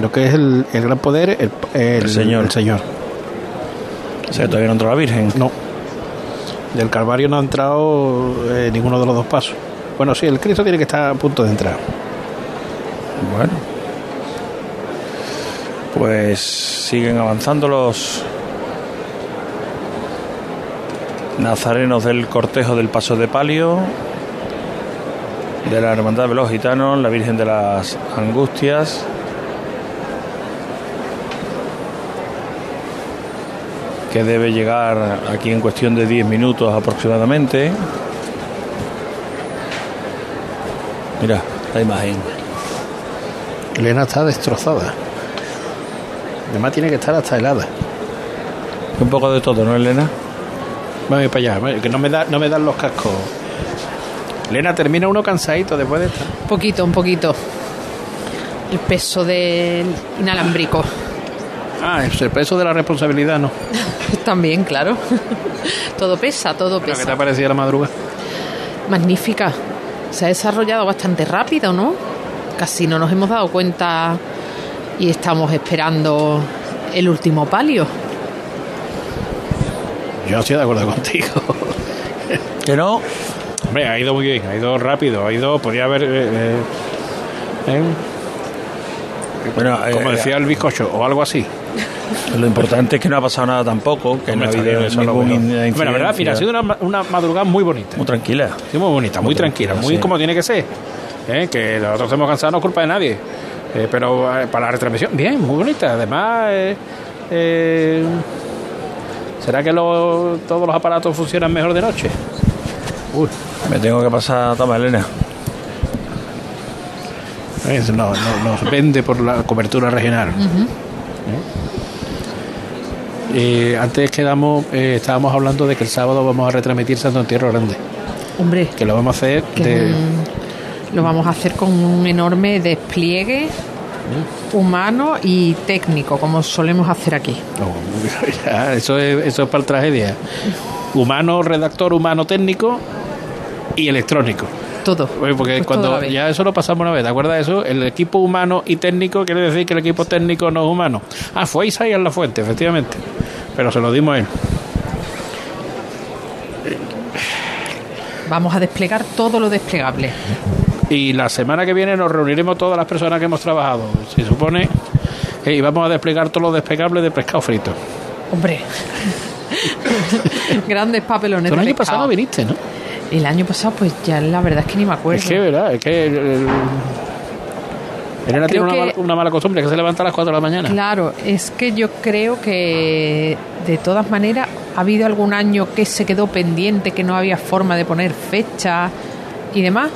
Lo que es el, el Gran Poder, el, el- El Señor. el Señor. O sea, todavía no entró la Virgen. No. Del Calvario no ha entrado eh, ninguno de los dos pasos. Bueno, sí, el Cristo tiene que estar a punto de entrar. Bueno. Pues siguen avanzando los nazarenos del cortejo del Paso de Palio, de la Hermandad de los Gitanos, la Virgen de las Angustias. que debe llegar aquí en cuestión de 10 minutos aproximadamente. Mira, la imagen. Elena está destrozada. Además tiene que estar hasta helada. Un poco de todo, ¿no, Elena? Vamos a ir para allá, que no me, da, no me dan los cascos. Elena, termina uno cansadito después de esta. Un poquito, un poquito. El peso del inalámbrico. Ah, es el peso de la responsabilidad, ¿no? (laughs) También, claro. todo pesa, todo Bueno, ¿Qué pesa. te ha parecido la madrugada? Magnífica. Se ha desarrollado bastante rápido, ¿no? Casi no nos hemos dado cuenta y estamos esperando el último palio. Yo estoy de acuerdo contigo. ¿Que no? Hombre, ha ido muy bien, ha ido rápido, ha ido, podría haber... eh, eh, ¿eh? Bueno, Como decía el bizcocho, o algo así. Lo importante es que no ha pasado nada tampoco, que no ha Hombre, está habido eso ningún Hombre, la verdad, mira, ha sido una, ma- una madrugada muy bonita. Muy tranquila. Sí, muy bonita, muy, Muy tranquila, tranquila, muy sí. como tiene que ser. ¿eh? Que nosotros hemos cansado, no es culpa de nadie. Eh, pero para la retransmisión, bien, muy bonita. Además, eh, eh, ¿será que lo- todos los aparatos funcionan mejor de noche? Uy, Me tengo que pasar, toma Elena. eso no, no- nos vende por la cobertura regional. Eh, antes quedamos, eh, estábamos hablando de que el sábado vamos a retransmitir Santo Entierro Grande, Hombre, que lo vamos a hacer que de, un- lo vamos a hacer con un enorme despliegue humano y técnico, como solemos hacer aquí. (laughs) Eso, es, eso es para tragedia. Humano, redactor, humano, técnico y electrónico. Todo. Porque Pues cuando ya eso lo pasamos una vez, ¿te acuerdas de eso? El equipo humano y técnico quiere decir que el equipo técnico no es humano. Ah, fue Isaías La Fuente, efectivamente. Pero se lo dimos a él. Vamos a desplegar todo lo desplegable. Y la semana que viene nos reuniremos todas las personas que hemos trabajado. Se supone que vamos a desplegar todo lo desplegable de pescado frito. Hombre. (laughs) Grandes papelones. El año pescado. pasado viniste, ¿no? El año pasado, pues ya la verdad es que ni me acuerdo. Es que, ¿verdad? Es que... el- el- Elena tiene Creo una, que- mala, una mala costumbre que se levanta a las 4 de la mañana. Claro, es que yo creo que de todas maneras ha habido algún año que se quedó pendiente, que no había forma de poner fecha y demás.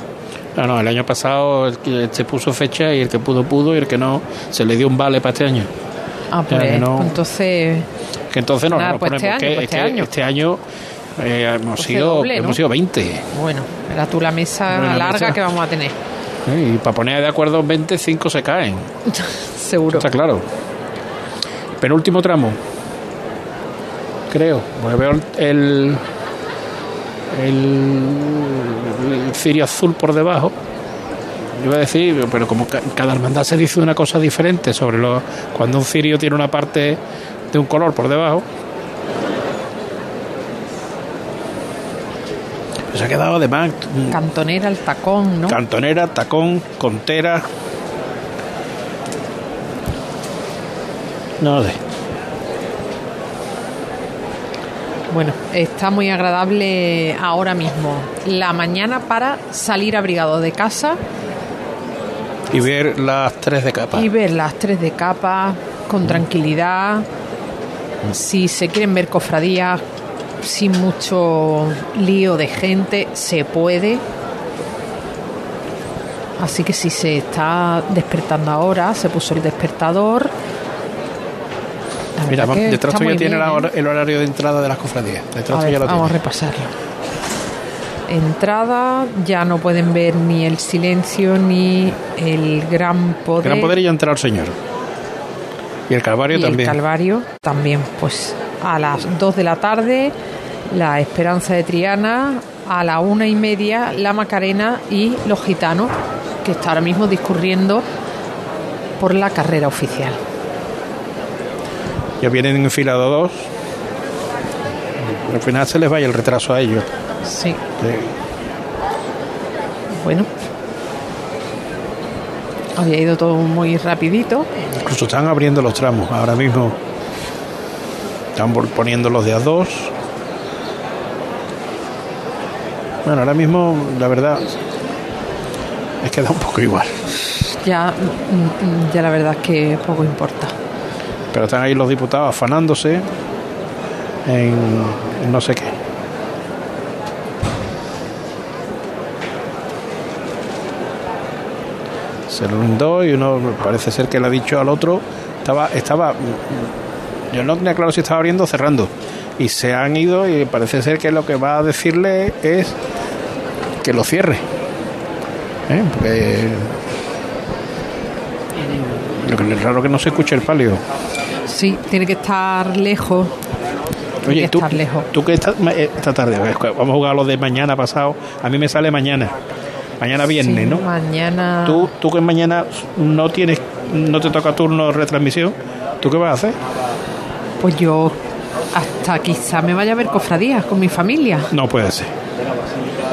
No, no, el año pasado el que se puso fecha y el que pudo, pudo y el que no, se le dio un vale para este año. Ah, pues no- entonces Que entonces no, Nada, no pues ponemos, este año, que pues es este que año. este año eh, hemos, Pues sido, doble, ¿no? hemos sido 20. Bueno, era tú la mesa Bueno, larga mesa. que vamos a tener. ¿eh? Y para poner de acuerdo 20, 5 se caen. (laughs) Seguro. Está claro. Penúltimo tramo. Creo. Porque veo el, el, el cirio azul por debajo. Yo iba a decir, pero como ca- cada hermandad se dice una cosa diferente sobre lo, cuando un cirio tiene una parte de un color por debajo. Se ha quedado además Cantonera, el tacón, ¿no? Cantonera, tacón, contera. No sé. Bueno, está muy agradable ahora mismo. La mañana para salir abrigado de casa Y ver las tres de capa. y ver las tres de capa con tranquilidad. Si se quieren ver cofradías sin mucho lío de gente, se puede. Así que si se está despertando ahora, se puso el despertador. Mira, detrás muy tiene bien, ¿eh? el horario de entrada de las cofradías. Detrás A ver, tuyo lo vamos a repasarlo. Entrada, ya no pueden ver ni el silencio ni el gran poder. Gran poder y ya entrado el Señor. Y el Calvario y también. el Calvario también. Pues a las 2 de la tarde, la Esperanza de Triana, a la una y media, la Macarena y los gitanos, que está ahora mismo discurriendo por la carrera oficial. Ya vienen enfilados dos. Al final se les vaya el retraso a ellos. Sí. Bueno. Había ido todo muy rapidito. Incluso están abriendo los tramos. Ahora mismo están vol- poniendo los de a dos. Bueno, ahora mismo, la verdad, es que da un poco igual. Ya, mm, ya la verdad es que poco importa. Pero están ahí los diputados afanándose en, en no sé qué. Se lo rindó y uno parece ser que le ha dicho al otro. Estaba, estaba. Yo no tenía claro si estaba abriendo o cerrando. Y se han ido y parece ser que lo que va a decirle es que lo cierre. ¿Eh? Porque es raro que no se escuche el palio. Sí, tiene que estar lejos. Tiene Oye, que tú, estar lejos. tú que esta, ma- eh, esta tarde, vamos a jugar a lo de mañana pasado. A mí me sale mañana. Mañana viernes, Sí, ¿no? Mañana. Tú, tú que mañana no tienes, no te toca turno de retransmisión, ¿tú qué vas a hacer? Pues yo hasta quizá me vaya a ver cofradías con mi familia, No puede ser.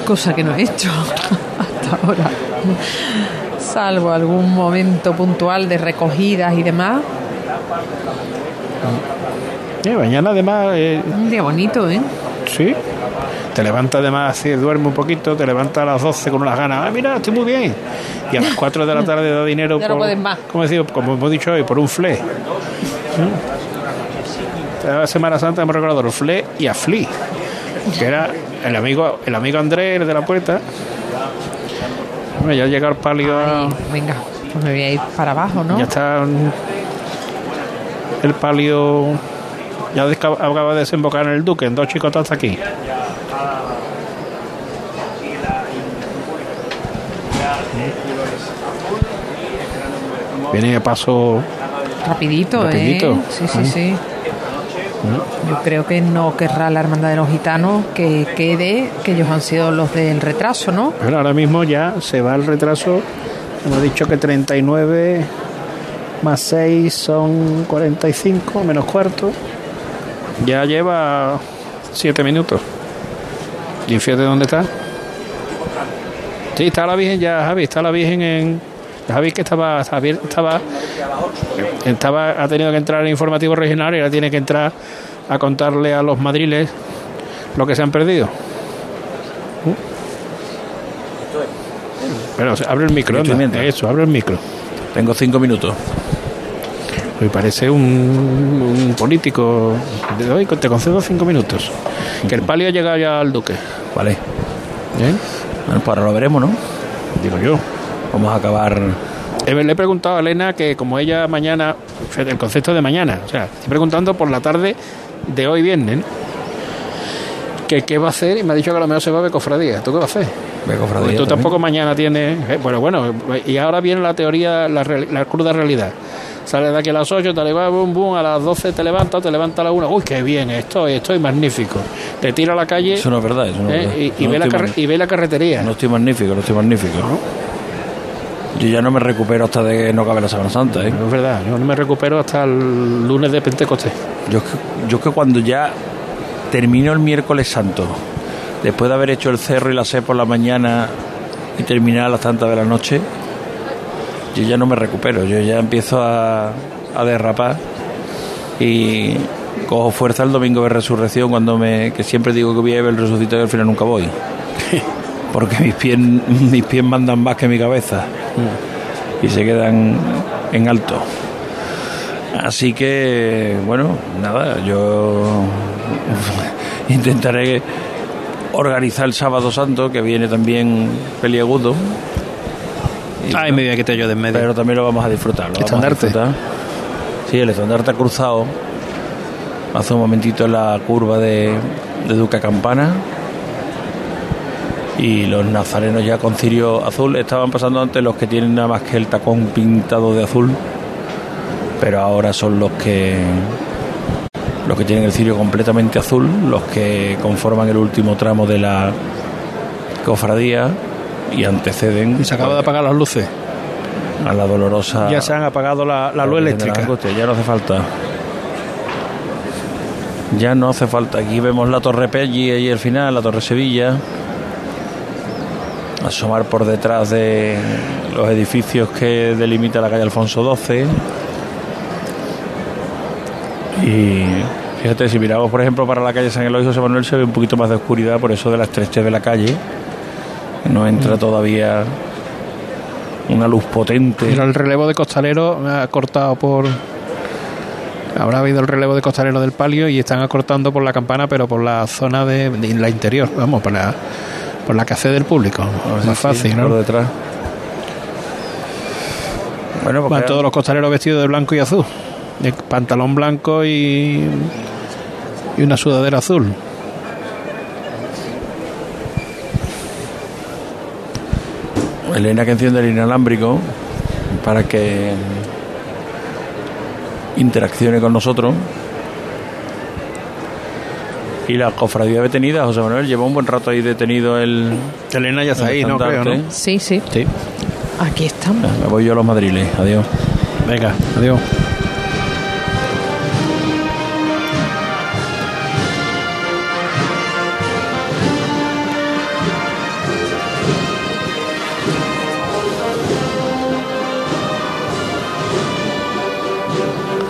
cosa que no he hecho (laughs) hasta ahora. Salvo algún momento puntual de recogidas y demás. Eh, mañana además, eh, Un día bonito, ¿eh? sí. Te levantas además, así, duerme un poquito, te levantas a las 12 con unas ganas. Ah, mira, estoy muy bien. Y a las 4 de la tarde da dinero (laughs) Ya no por, puedes más. como, decía, como hemos dicho hoy, por un fle. (laughs) La Semana Santa hemos recordado el fle y a fli, que era el amigo, el amigo Andrés el de la puerta. Bueno, ya llega el palio a- Venga, pues me voy a ir para abajo, ¿no? Ya está el palio. Ya acaba de desembocar en el Duque, en dos chicos hasta aquí. Viene a paso. Rapidito, Rapidito. ¿eh? Sí, sí, Ah. sí. Yo creo que no querrá la Hermandad de los Gitanos que quede, que ellos han sido los del retraso, ¿no? Bueno, ahora mismo ya se va el retraso. Hemos dicho que 39 más 6 son 45, menos cuarto. Ya lleva 7 minutos. ¿Y fíjate dónde está? Sí, está la Virgen ya, Javi. Está la Virgen en. Javi que estaba, Javier estaba, estaba, ha tenido que entrar en informativo regional y ahora tiene que entrar a contarle a los madriles lo que se han perdido. Pero abre el micro. Eso, abre el micro. Tengo cinco minutos. Me parece un, un político. De hoy te concedo cinco minutos. Que el palio ha llegado ya al duque. Vale. ¿Bien? Bueno, pues ahora lo veremos, ¿no? Digo yo. Vamos a acabar. Eh, Le he preguntado a Elena que como ella mañana, el concepto de mañana, o sea, estoy preguntando por la tarde de hoy viernes, ¿no? que qué va a hacer y me ha dicho que a lo mejor se va a ver cofradía. ¿Tú qué vas a hacer? Ve cofradía Porque tú también. tampoco mañana tienes... eh, bueno, bueno, y ahora viene la teoría, la, la cruda realidad. Sales de aquí a las 8, te levantas, bum, bum, a las 12 te levantas, te levantas a la 1. Uy, qué bien, estoy, estoy magnífico. Te tira a la calle Eso no es verdad. Eso no es eh, verdad. y, y No ve la y ve la carretería. No estoy magnífico, no estoy magnífico. Yo ya no me recupero hasta de que no cabe la Semana Santa, ¿eh? No es verdad, yo no me recupero hasta el lunes de Pentecostés. Yo es que, yo es que cuando ya termino el miércoles santo, después de haber hecho el cerro y la sed por la mañana y terminar a las tantas de la noche, yo ya no me recupero, yo ya empiezo a, a derrapar y cojo fuerza el domingo de resurrección cuando me que siempre digo que voy a ver el resucitado y al final nunca voy. (laughs) Porque mis pies, mis pies mandan más que mi cabeza y se quedan en alto. Así que, bueno, nada, yo (laughs) intentaré organizar el sábado santo, que viene también peliagudo. Ay, me voy a yo de en medio. Pero también lo vamos a disfrutar. Lo vamos a Estandarte. disfrutar. Sí, el estandarte ha cruzado hace un momentito en la curva de, de Duca Campana. Y los nazarenos ya con cirio azul estaban pasando antes los que tienen nada más que el tacón pintado de azul, pero ahora son los que los que tienen el cirio completamente azul, los que conforman el último tramo de la cofradía y anteceden. Y se acaba de apagar las luces. A la dolorosa. Ya se han apagado la, la luz eléctrica. ya no hace falta. Ya no hace falta. Aquí vemos la Torre Pelli y el final, la Torre Sevilla. Asomar por detrás de los edificios que delimita la calle Alfonso XII. Y fíjate, si miramos por ejemplo para la calle San Eloy José Manuel se ve un poquito más de oscuridad por eso de la estrechez de la calle. No entra todavía una luz potente. Mira, el relevo de costalero me ha cortado por. Habrá habido el relevo de costalero del palio y están acortando por la campana, pero por la zona de, de la interior, vamos, por la, por la que accede el público. Más fácil, ¿no? Por detrás. Bueno, porque Van todos los costaleros vestidos de blanco y azul. De pantalón blanco y. y una sudadera azul. Elena que enciende el inalámbrico para que interaccione con nosotros. Y la cofradía detenida, José Manuel, lleva un buen rato ahí detenido el. Elena ya está ahí, ¿no? Creo, ¿no? Sí, sí. Sí. Aquí estamos. Me voy yo a los madriles. Adiós. Venga, adiós.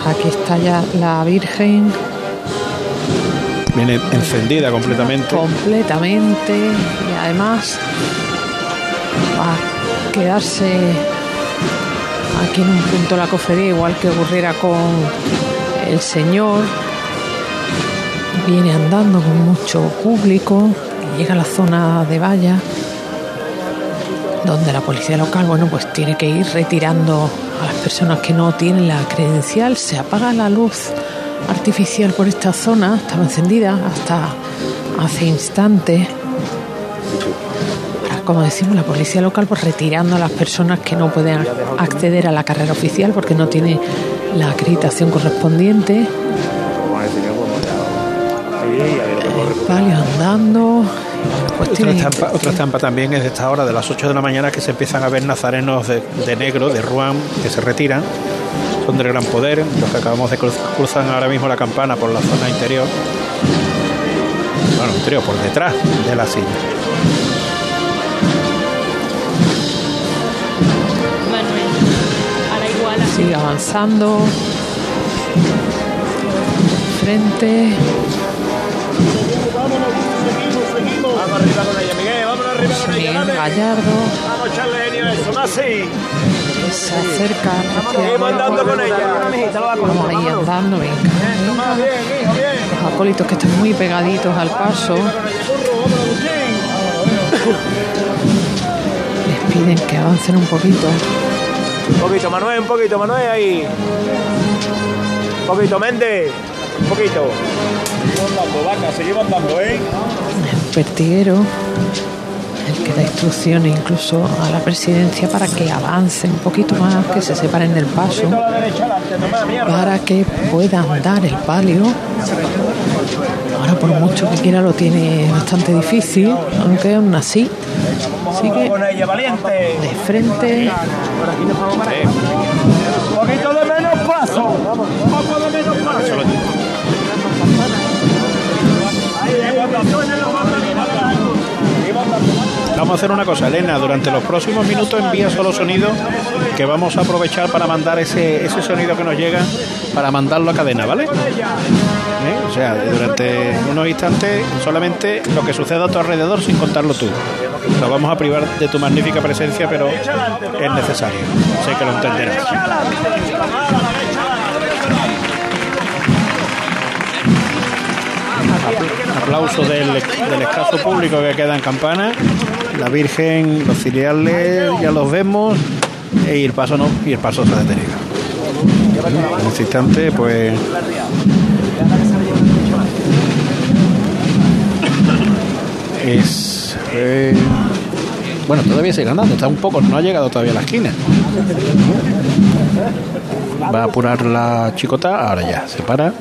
Aquí está ya la Virgen Viene encendida completamente. completamente. Y además a quedarse aquí en un punto la cofradía igual que ocurriera con el señor. Viene andando con mucho público llega a la zona de valla donde la policía local bueno pues tiene que ir retirando a las personas que no tienen la credencial. Se apaga la luz artificial por esta zona estaba encendida hasta hace instantes. Ahora, como decimos la policía local pues retirando a las personas que no pueden acceder a la carrera oficial porque no tiene la acreditación correspondiente. Palio andando. Otra estampa, otra estampa también es de esta hora, de las 8 de la mañana, que se empiezan a ver nazarenos de, de negro, de Ruán, que se retiran. Son del gran poder, los que acabamos de cruz- cruzan ahora mismo la campana por la zona interior. Bueno, interior, por detrás de la silla. sigue avanzando frente Vamos arriba con ella, Miguel, vamos arriba con ella. Gallardo Vamos a echarle genio a eso, más sí. Se acerca hacia. Vamos ahí andando, venga. Los acólitos que están muy pegaditos al paso. Les piden que avancen un poquito. Un poquito, Manuel, un poquito, Manuel, ahí. Un poquito, Méndez. Un poquito. Vaca, seguimos andando, ¿eh? Pertiguero, que da instrucciones incluso a la presidencia para que avance un poquito más, que se separen del paso, para que pueda andar el palio. Ahora por mucho que quiera lo tiene bastante difícil, aunque aún así sigue de frente. Un poquito de menos paso. Vamos a hacer una cosa, Elena, durante los próximos minutos envía solo sonido que vamos a aprovechar para mandar ese, ese sonido que nos llega, para mandarlo a cadena, ¿vale? ¿Eh? O sea, durante unos instantes solamente lo que suceda a tu alrededor sin contarlo tú. Nos vamos a privar de tu magnífica presencia, pero es necesario. Sé que lo entenderás. Apl- Aplauso del, del escaso público que queda en Campana la Virgen, los cereales, ya los vemos, e ir paso no, y el paso se ha detenido. En este instante, pues. Es. Eh, bueno, todavía sigue andando, está un poco, no ha llegado todavía a la esquina. Va a apurar la chicota, ahora ya, se para.